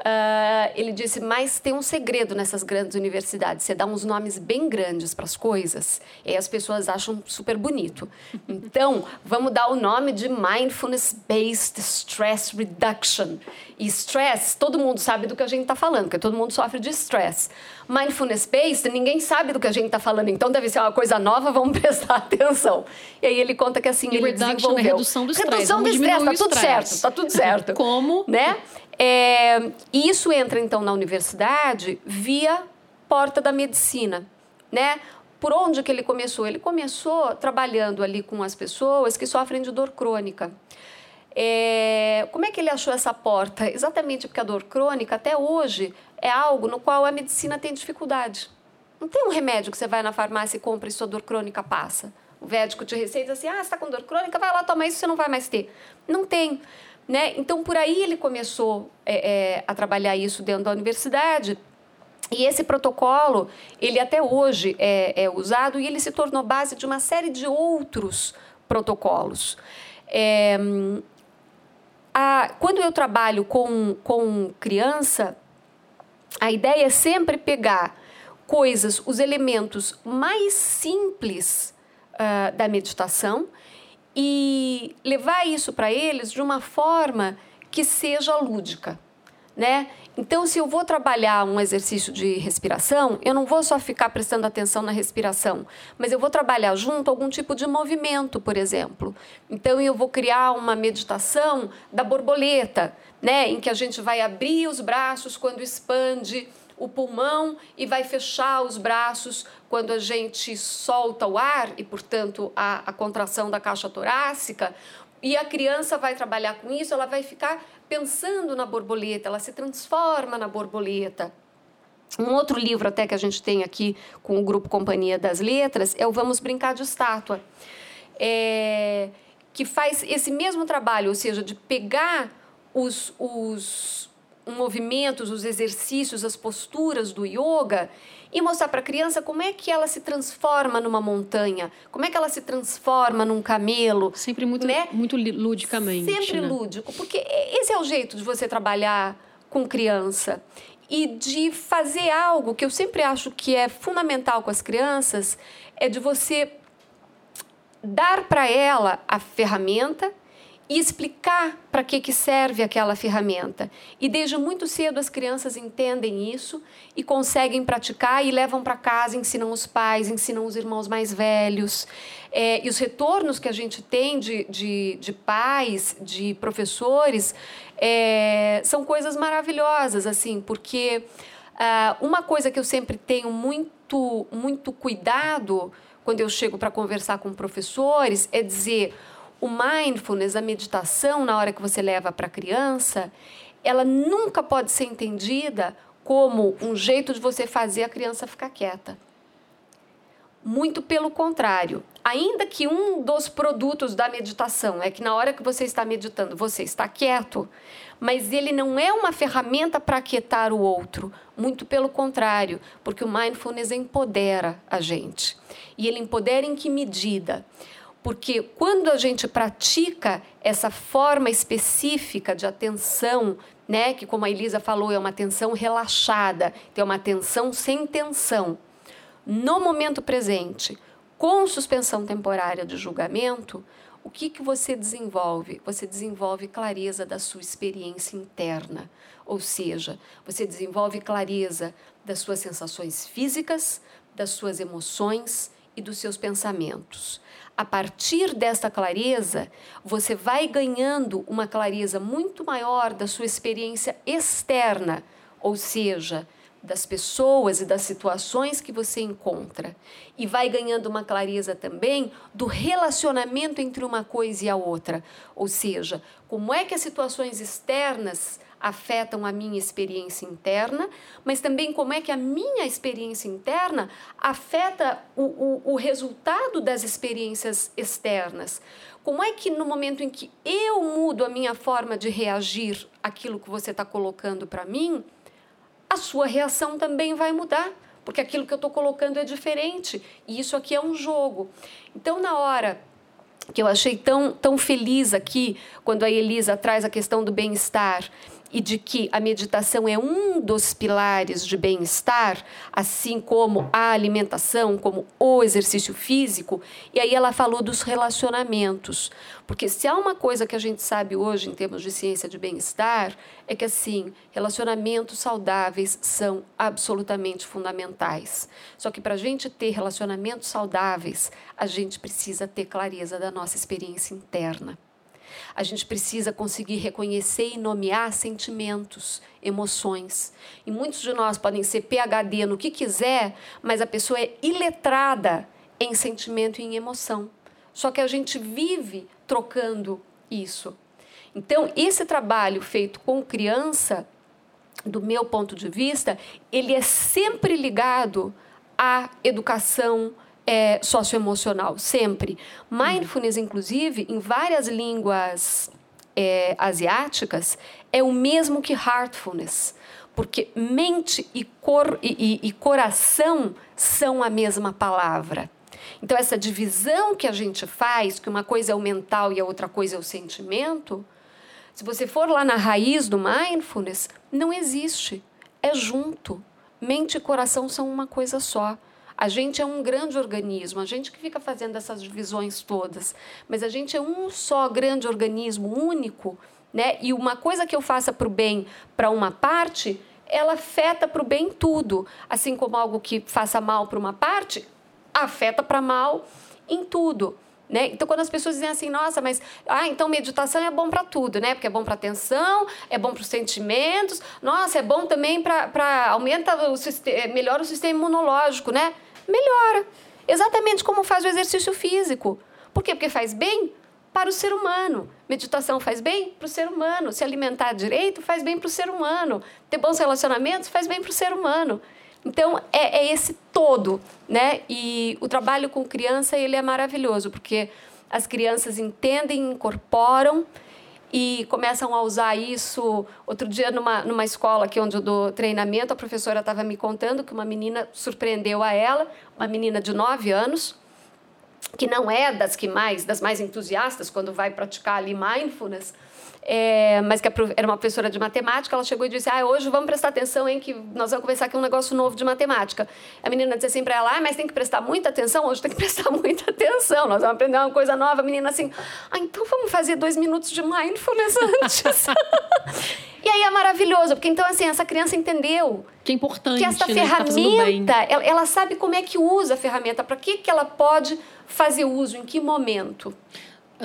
Uh, ele disse, mas tem um segredo nessas grandes universidades. Você dá uns nomes bem grandes para as coisas e as pessoas acham super bonito. Então, vamos dar o nome de Mindfulness Based Stress Reduction. E stress, todo mundo sabe do que a gente está falando, porque todo mundo sofre de stress. Mindfulness Based, ninguém sabe do que a gente está falando, então deve ser uma coisa nova, [LAUGHS] vamos prestar atenção. E aí ele conta que assim, e ele desenvolveu... É redução do estresse. Redução do estresse, tá tudo certo, tá tudo certo. [LAUGHS] Como? Né? É, e isso entra então na universidade via porta da medicina, né? Por onde que ele começou? Ele começou trabalhando ali com as pessoas que sofrem de dor crônica. É, como é que ele achou essa porta? Exatamente porque a dor crônica, até hoje, é algo no qual a medicina tem dificuldade. Não tem um remédio que você vai na farmácia e compra e sua dor crônica passa. O médico te receita assim: ah, você está com dor crônica, vai lá tomar isso, você não vai mais ter. Não tem. Né? Então, por aí ele começou é, é, a trabalhar isso dentro da universidade E esse protocolo, ele até hoje é, é, usado e ele se tornou base de uma série de outros protocolos. É, a, quando eu trabalho com, com criança, a ideia é sempre pegar coisas, os elementos mais simples uh, da meditação e levar isso para eles de uma forma que seja lúdica, né? Então, se eu vou trabalhar um exercício de respiração, eu não vou só ficar prestando atenção na respiração, mas eu vou trabalhar junto algum tipo de movimento, por exemplo. Então, eu vou criar uma meditação da borboleta, né, em que a gente vai abrir os braços quando expande o pulmão e vai fechar os braços quando a gente solta o ar e, portanto, a, a contração da caixa torácica. E a criança vai trabalhar com isso, ela vai ficar pensando na borboleta, ela se transforma na borboleta. Um outro livro até que a gente tem aqui com o grupo Companhia das Letras é o Vamos Brincar de Estátua, é, que faz esse mesmo trabalho, ou seja, de pegar os, os movimentos, os exercícios, as posturas do yoga e mostrar para a criança como é que ela se transforma numa montanha, como é que ela se transforma num camelo. Sempre muito, né? muito ludicamente. Sempre né? lúdico, porque esse é o jeito de você trabalhar com criança e de fazer algo que eu sempre acho que é fundamental com as crianças, é de você dar para ela a ferramenta e explicar para que, que serve aquela ferramenta. E desde muito cedo as crianças entendem isso e conseguem praticar e levam para casa, ensinam os pais, ensinam os irmãos mais velhos. É, e os retornos que a gente tem de, de, de pais, de professores, é, são coisas maravilhosas, assim, porque ah, uma coisa que eu sempre tenho muito, muito cuidado quando eu chego para conversar com professores é dizer o mindfulness, a meditação, na hora que você leva para a criança, ela nunca pode ser entendida como um jeito de você fazer a criança ficar quieta. Muito pelo contrário. Ainda que um dos produtos da meditação é que na hora que você está meditando, você está quieto, mas ele não é uma ferramenta para aquietar o outro. Muito pelo contrário, porque o mindfulness empodera a gente. E ele empodera em que medida? Porque quando a gente pratica essa forma específica de atenção, né, que como a Elisa falou, é uma atenção relaxada, é uma atenção sem tensão, no momento presente, com suspensão temporária de julgamento, o que, que você desenvolve? Você desenvolve clareza da sua experiência interna, ou seja, você desenvolve clareza das suas sensações físicas, das suas emoções e dos seus pensamentos a partir desta clareza, você vai ganhando uma clareza muito maior da sua experiência externa, ou seja, das pessoas e das situações que você encontra. E vai ganhando uma clareza também do relacionamento entre uma coisa e a outra. Ou seja, como é que as situações externas afetam a minha experiência interna, mas também como é que a minha experiência interna afeta o, o, o resultado das experiências externas. Como é que no momento em que eu mudo a minha forma de reagir àquilo que você está colocando para mim, a sua reação também vai mudar, porque aquilo que eu estou colocando é diferente e isso aqui é um jogo. Então, na hora que eu achei tão, tão feliz aqui, quando a Elisa traz a questão do bem-estar e de que a meditação é um dos pilares de bem-estar, assim como a alimentação, como o exercício físico, e aí ela falou dos relacionamentos. Porque se há uma coisa que a gente sabe hoje em termos de ciência de bem-estar, é que assim, relacionamentos saudáveis são absolutamente fundamentais. Só que para a gente ter relacionamentos saudáveis, a gente precisa ter clareza da nossa experiência interna. A gente precisa conseguir reconhecer e nomear sentimentos, emoções. E muitos de nós podem ser PhD no que quiser, mas a pessoa é iletrada em sentimento e em emoção. Só que a gente vive trocando isso. Então, esse trabalho feito com criança, do meu ponto de vista, ele é sempre ligado à educação é, socioemocional, sempre. Mindfulness, inclusive, em várias línguas é, asiáticas, é o mesmo que heartfulness. porque mente e, cor, e, e, e coração são a mesma palavra. Então, essa divisão que a gente faz, que uma coisa é o mental e a outra coisa é o sentimento, se você for lá na raiz do mindfulness, não existe. É junto. Mente e coração são uma coisa só. A gente é um grande organismo, a gente que fica fazendo essas divisões todas, mas a gente é um só grande organismo, único, né? E uma coisa que eu faça para o bem para uma parte, ela afeta para o bem tudo. Assim como algo que faça mal para uma parte, afeta para mal em tudo. Né? Então, quando as pessoas dizem assim, nossa, mas ah, então meditação é bom para tudo, né? Porque é bom para atenção, é bom para os sentimentos, nossa, é bom também para aumenta o melhora o sistema imunológico, né? Melhora. Exatamente como faz o exercício físico. Por quê? Porque faz bem para o ser humano. Meditação faz bem para o ser humano. Se alimentar direito faz bem para o ser humano. Ter bons relacionamentos faz bem para o ser humano. Então, é, é, esse todo, né? E o trabalho com criança, ele é maravilhoso, porque as crianças entendem, incorporam e começam a usar isso. Outro dia, numa, numa escola aqui onde eu dou treinamento, a professora estava me contando que uma menina surpreendeu a ela, uma menina de 9 anos, que não é das que mais, das mais entusiastas quando vai praticar ali mindfulness, é, mas que era uma professora de matemática, ela chegou e disse: Ah, hoje vamos prestar atenção, hein, que nós vamos conversar aqui um negócio novo de matemática. A menina disse assim para ela: Ah, mas tem que prestar muita atenção? Hoje tem que [LAUGHS] prestar muita atenção, nós vamos aprender uma coisa nova. A menina assim: Ah, então vamos fazer dois minutos de mindfulness [LAUGHS] antes. e aí é maravilhoso, porque então, assim, essa criança entendeu que é importante. Que essa né? ferramenta, tá ela, ela sabe como é que usa a ferramenta, para que, que ela pode fazer uso, em que momento.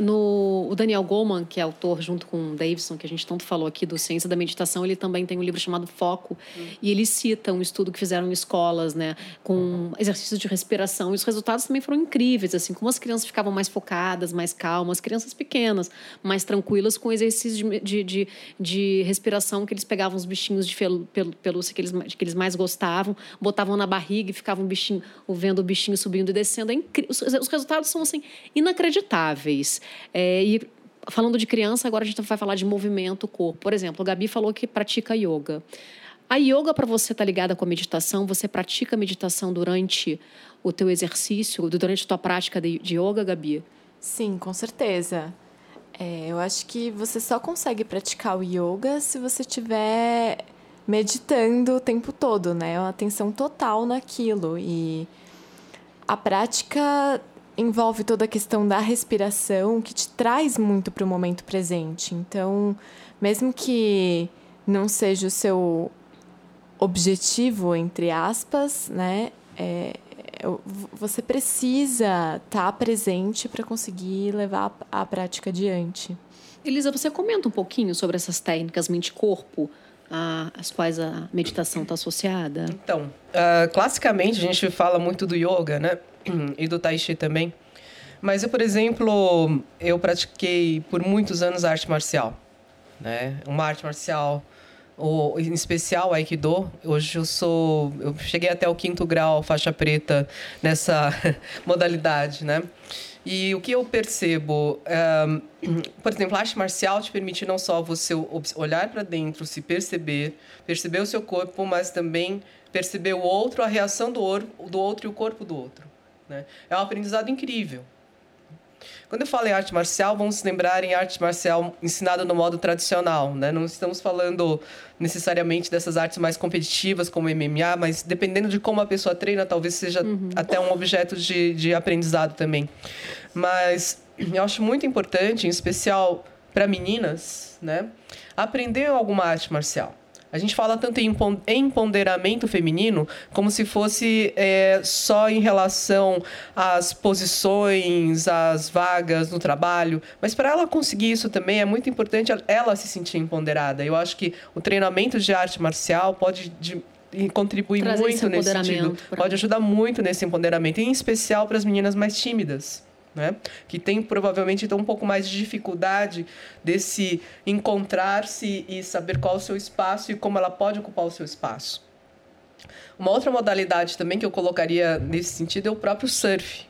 No, o Daniel Goleman, que é autor junto com o Davidson, que a gente tanto falou aqui do Ciência da Meditação, ele também tem um livro chamado Foco, uhum. e ele cita um estudo que fizeram em escolas, né, com exercícios de respiração, e os resultados também foram incríveis, assim, como as crianças ficavam mais focadas, mais calmas, crianças pequenas, mais tranquilas com exercícios de, de, de, de respiração, que eles pegavam os bichinhos de pelúcia que eles, que eles mais gostavam, botavam na barriga e ficavam bichinho, vendo o bichinho subindo e descendo. É os, os resultados são, assim, inacreditáveis. É, e falando de criança, agora a gente vai falar de movimento, corpo. Por exemplo, a Gabi falou que pratica yoga. A yoga, para você estar tá ligada com a meditação, você pratica meditação durante o teu exercício, durante a tua prática de, de yoga, Gabi? Sim, com certeza. É, eu acho que você só consegue praticar o yoga se você estiver meditando o tempo todo, né? Uma atenção total naquilo. E a prática envolve toda a questão da respiração, que te traz muito para o momento presente. Então, mesmo que não seja o seu objetivo, entre aspas, né? É, você precisa estar tá presente para conseguir levar a prática adiante. Elisa, você comenta um pouquinho sobre essas técnicas mente-corpo, às quais a meditação está associada? Então, uh, classicamente a gente fala muito do yoga, né? [CLEARS THROAT] e do Tai Chi também. Mas eu, por exemplo, eu pratiquei por muitos anos arte marcial, né? Uma arte marcial, ou, em especial Aikido. Hoje eu sou, eu cheguei até o quinto grau, faixa preta nessa [LAUGHS] modalidade, né? E o que eu percebo, um, [CLEARS THROAT] por exemplo, a arte marcial te permite não só você olhar para dentro, se perceber, perceber o seu corpo, mas também perceber o outro, a reação do, do outro e o corpo do outro. Né? É um aprendizado incrível. Quando eu falo em arte marcial, vamos lembrar em arte marcial ensinada no modo tradicional. Né? Não estamos falando necessariamente dessas artes mais competitivas, como MMA, mas dependendo de como a pessoa treina, talvez seja uhum. até um objeto de, de aprendizado também. Mas eu acho muito importante, em especial para meninas, né? aprender alguma arte marcial. A gente fala tanto em empoderamento feminino como se fosse é, só em relação às posições, às vagas no trabalho. Mas para ela conseguir isso também é muito importante ela se sentir empoderada. Eu acho que o treinamento de arte marcial pode de, contribuir Trazer muito nesse sentido. Pode ajudar muito nesse empoderamento, em especial para as meninas mais tímidas né? que tem provavelmente então, um pouco mais de dificuldade desse encontrar-se e saber qual o seu espaço e como ela pode ocupar o seu espaço. Uma outra modalidade também que eu colocaria nesse sentido é o próprio surf.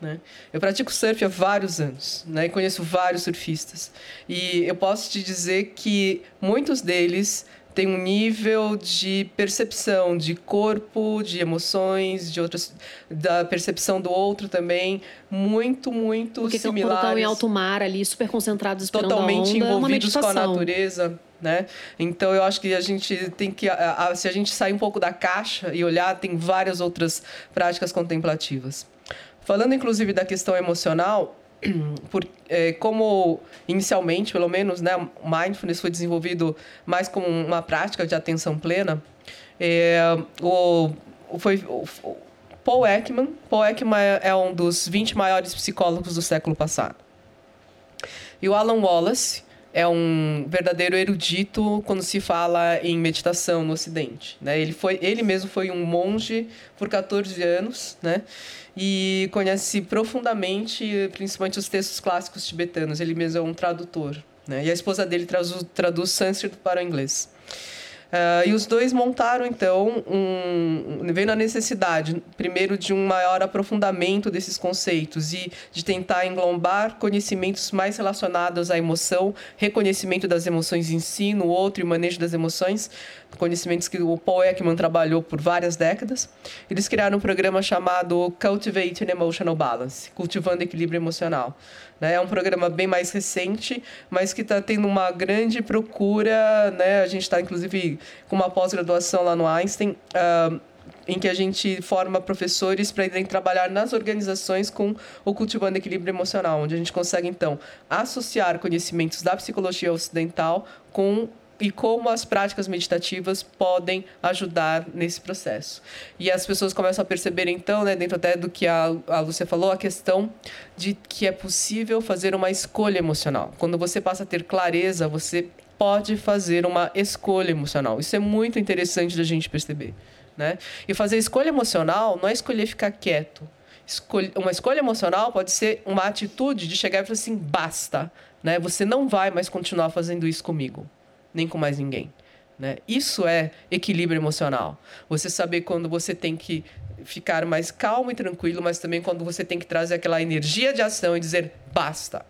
Né? Eu pratico surf há vários anos né? e conheço vários surfistas. E eu posso te dizer que muitos deles tem um nível de percepção de corpo, de emoções, de outras, da percepção do outro também, muito, muito Porque similares. Porque estão em alto mar ali, super concentrados esperando Totalmente a onda, é envolvidos com a natureza. Né? Então eu acho que a gente tem que, a, a, se a gente sair um pouco da caixa e olhar, tem várias outras práticas contemplativas. Falando inclusive da questão emocional, por, é, como inicialmente, pelo menos, né, mindfulness foi desenvolvido mais como uma prática de atenção plena, é, o, foi o, Paul Ekman. Paul Ekman é, um dos 20 maiores psicólogos do século passado. E o Alan Wallace é um verdadeiro erudito quando se fala em meditação no Ocidente. Né? Ele, foi, ele mesmo foi um monge por 14 anos, né? e conhece profundamente, principalmente os textos clássicos tibetanos. Ele mesmo é um tradutor, né? E a esposa dele traduz, traduz sânscrito para o inglês. Uh, e os dois montaram, então, um, vendo a necessidade, primeiro, de um maior aprofundamento desses conceitos e de tentar englobar conhecimentos mais relacionados à emoção, reconhecimento das emoções em si, no outro e manejo das emoções, conhecimentos que o Paul Ekman trabalhou por várias décadas. Eles criaram um programa chamado Cultivating Emotional Balance, cultivando equilíbrio emocional. Né? É um programa bem mais recente, mas que está tendo uma grande procura. Né? A gente está, inclusive, com uma pós-graduação lá no Einstein. Uh, em que a gente forma professores para irem trabalhar nas organizações com o cultivando equilíbrio emocional, onde a gente consegue então associar conhecimentos da psicologia ocidental com e como as práticas meditativas podem ajudar nesse processo. E as pessoas começam a perceber, então, né, dentro até do que a, a Lúcia falou, a questão de que é possível fazer uma escolha emocional. Quando você passa a ter clareza, você pode fazer uma escolha emocional. Isso é muito interessante da gente perceber. Né? E fazer escolha emocional não é escolher ficar quieto. uma escolha emocional pode ser uma atitude de chegar e falar assim: basta, né? você não vai mais continuar fazendo isso comigo nem com mais ninguém. Né? Isso é equilíbrio emocional. Você saber quando você tem que ficar mais calmo e tranquilo, mas também quando você tem que trazer aquela energia de ação e dizer basta.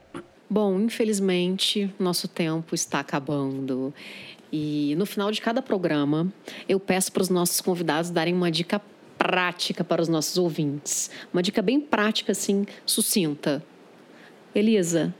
Bom, infelizmente, nosso tempo está acabando. E no final de cada programa, eu peço para os nossos convidados darem uma dica prática para os nossos ouvintes. Uma dica bem prática, assim, sucinta. Elisa,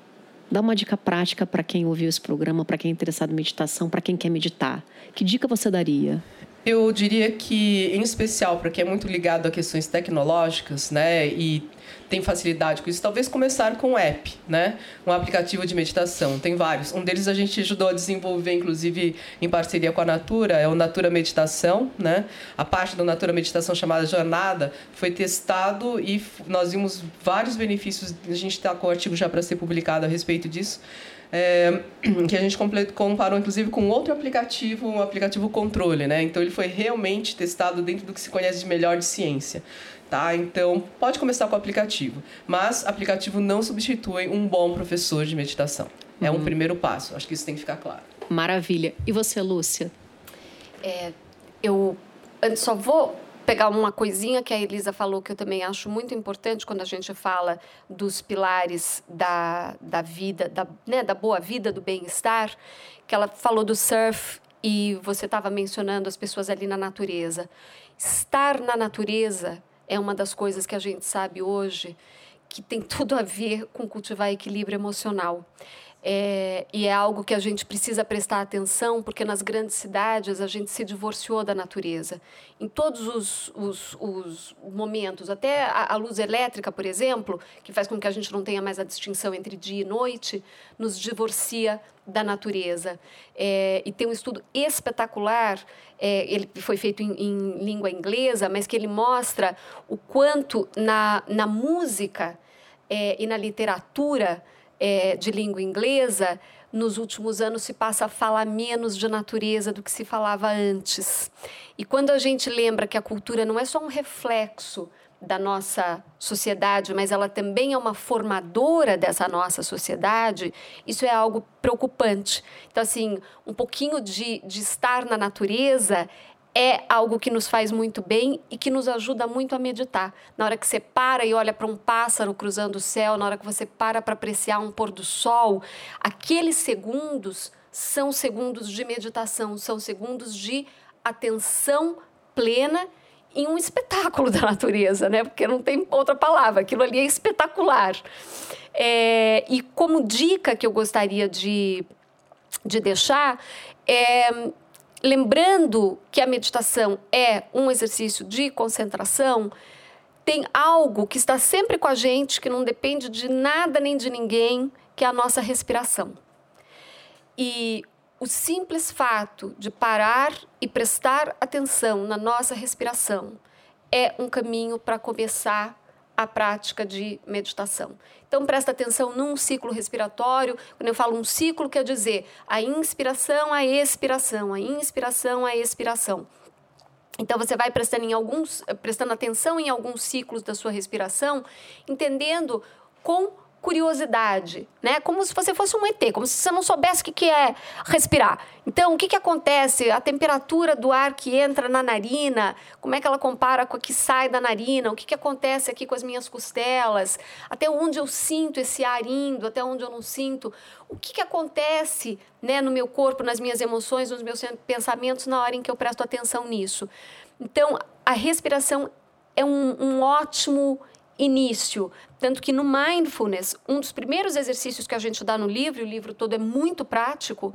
Dá uma dica prática para quem ouviu esse programa, para quem é interessado em meditação, para quem quer meditar. Que dica você daria? Eu diria que, em especial para quem é muito ligado a questões tecnológicas, né, e tem facilidade com isso, talvez começar com um app, né? Um aplicativo de meditação. Tem vários. Um deles a gente ajudou a desenvolver, inclusive, em parceria com a Natura, é o Natura Meditação, né? A parte do Natura Meditação chamada Jornada foi testado e nós vimos vários benefícios. A gente está com o artigo já para ser publicado a respeito disso. É, [CLEARS THROAT] que a gente comparou inclusive com outro aplicativo, um aplicativo controle, né? Então ele foi realmente testado dentro do que se conhece de melhor de ciência. Tá? Então, pode começar com o aplicativo, mas aplicativo não substitui um bom professor de meditação. É um uhum. primeiro passo, acho que isso tem que ficar claro. Maravilha. E você, Lúcia? É, eu só vou pegar uma coisinha que a Elisa falou que eu também acho muito importante quando a gente fala dos pilares da, da vida, da, né, da boa vida, do bem-estar, que ela falou do surf e você estava mencionando as pessoas ali na natureza. Estar na natureza é uma das coisas que a gente sabe hoje que tem tudo a ver com cultivar equilíbrio emocional. É, e é algo que a gente precisa prestar atenção, porque nas grandes cidades a gente se divorciou da natureza. Em todos os, os, os momentos, até a, a, luz elétrica, por exemplo, que faz com que a gente não tenha mais a distinção entre dia e noite, nos divorcia da natureza. É, e tem um estudo espetacular, é, ele foi feito em, em língua inglesa, mas que ele mostra o quanto na, na música é, e na literatura é, de língua inglesa, nos últimos anos se passa a falar menos de natureza do que se falava antes. E quando a gente lembra que a cultura não é só um reflexo da nossa sociedade, mas ela também é uma formadora dessa nossa sociedade, isso é algo preocupante. Então, assim, um pouquinho de, de estar na natureza é algo que nos faz muito bem e que nos ajuda muito a meditar. Na hora que você para e olha para um pássaro cruzando o céu, na hora que você para para apreciar um pôr do sol, aqueles segundos são segundos de meditação, são segundos de atenção plena em um espetáculo [LAUGHS] da natureza, né? Porque não tem outra palavra, aquilo ali é espetacular. É, e como dica que eu gostaria de, de deixar, é, lembrando que a meditação é um exercício de concentração, tem algo que está sempre com a gente, que não depende de nada nem de ninguém, que é a nossa respiração. E o simples fato de parar e prestar atenção na nossa respiração é um caminho para começar a prática de meditação. Então presta atenção num ciclo respiratório. Quando eu falo um ciclo, quer dizer a inspiração, a expiração, a inspiração, a expiração. Então você vai prestando em alguns, prestando atenção em alguns ciclos da sua respiração, entendendo com curiosidade, né? Como se você fosse um ET, como se você não soubesse o que é respirar. Então, o que, que acontece? A temperatura do ar que entra na narina, como é que ela compara com a que sai da narina? O que, que acontece aqui com as minhas costelas? Até onde eu sinto esse ar indo, até onde eu não sinto? O que, que acontece né, no meu corpo, nas minhas emoções, nos meus pensamentos na hora em que eu presto atenção nisso? Então, a respiração é um, um ótimo início. Tanto que no mindfulness, um dos primeiros exercícios que a gente dá no livro, e o livro todo é muito prático,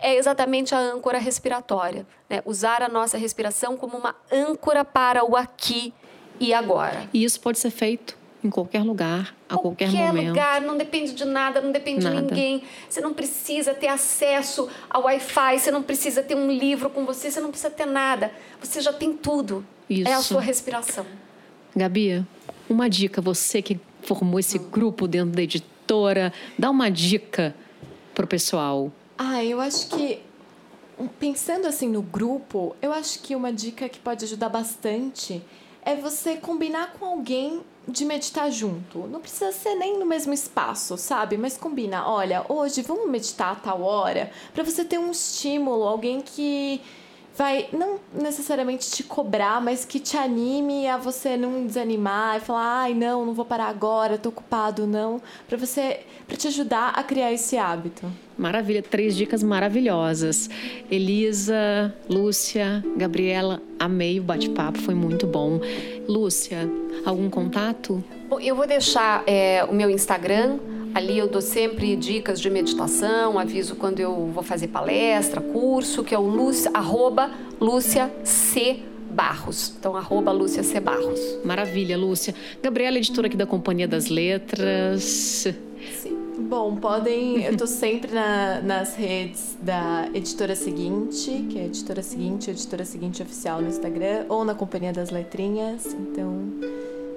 é exatamente a âncora respiratória. Né? Usar a nossa respiração como uma âncora para o aqui e agora. E isso pode ser feito em qualquer lugar, a qualquer, qualquer momento. Lugar, não depende de nada, não depende nada. de ninguém. Você não precisa ter acesso ao Wi-Fi, você não precisa ter um livro com você, você não precisa ter nada. Você já tem tudo. Isso. É a sua respiração. Gabi, uma dica, você que formou esse grupo dentro da editora, dá uma dica para o pessoal. Ah, eu acho que pensando assim no grupo, eu acho que uma dica que pode ajudar bastante é você combinar com alguém de meditar junto. Não precisa ser nem no mesmo espaço, sabe? Mas combina, olha, hoje vamos meditar a tal hora, para você ter um estímulo, alguém que vai não necessariamente te cobrar, mas que te anime a você não desanimar e falar, ai, não, não vou parar agora, tô ocupado, não, para você, para te ajudar a criar esse hábito. Maravilha, três dicas maravilhosas. Elisa, Lúcia, Gabriela, amei o bate-papo, foi muito bom. Lúcia, algum contato? Bom, eu vou deixar é, o meu Instagram Ali eu dou sempre dicas de meditação, aviso quando eu vou fazer palestra, curso, que é o Lúcia, arroba Lúcia C. Barros. Então, arroba Lúcia C. Barros. Maravilha, Lúcia. Gabriela, editora aqui da Companhia das Letras. Sim. Bom, podem. Eu tô sempre na, nas redes da Editora Seguinte, que é Editora Seguinte, Editora Seguinte Oficial no Instagram, ou na Companhia das Letrinhas. Então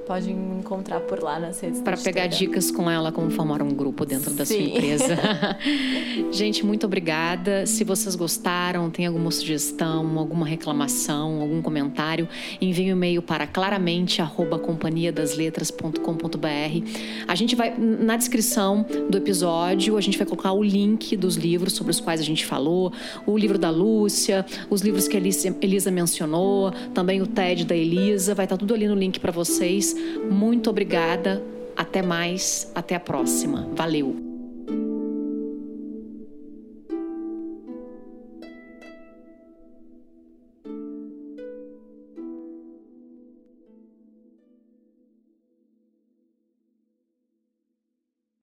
podem me encontrar por lá nas redes Para pegar dicas com ela como formar um grupo dentro da Sim. sua empresa. [LAUGHS] [LAUGHS] Gente, muito obrigada. Se vocês gostaram, tem alguma sugestão, alguma reclamação, algum comentário, envie um e-mail para claramente@companhiadasletras.com.br. A gente vai na descrição do episódio, a gente vai colocar o link dos livros sobre os quais a gente falou, o livro da Lúcia, os livros que a Elisa, Elisa mencionou, também o TED da Elisa, vai estar tudo ali no link para vocês. Muito obrigada. Até mais. Até a próxima. Valeu.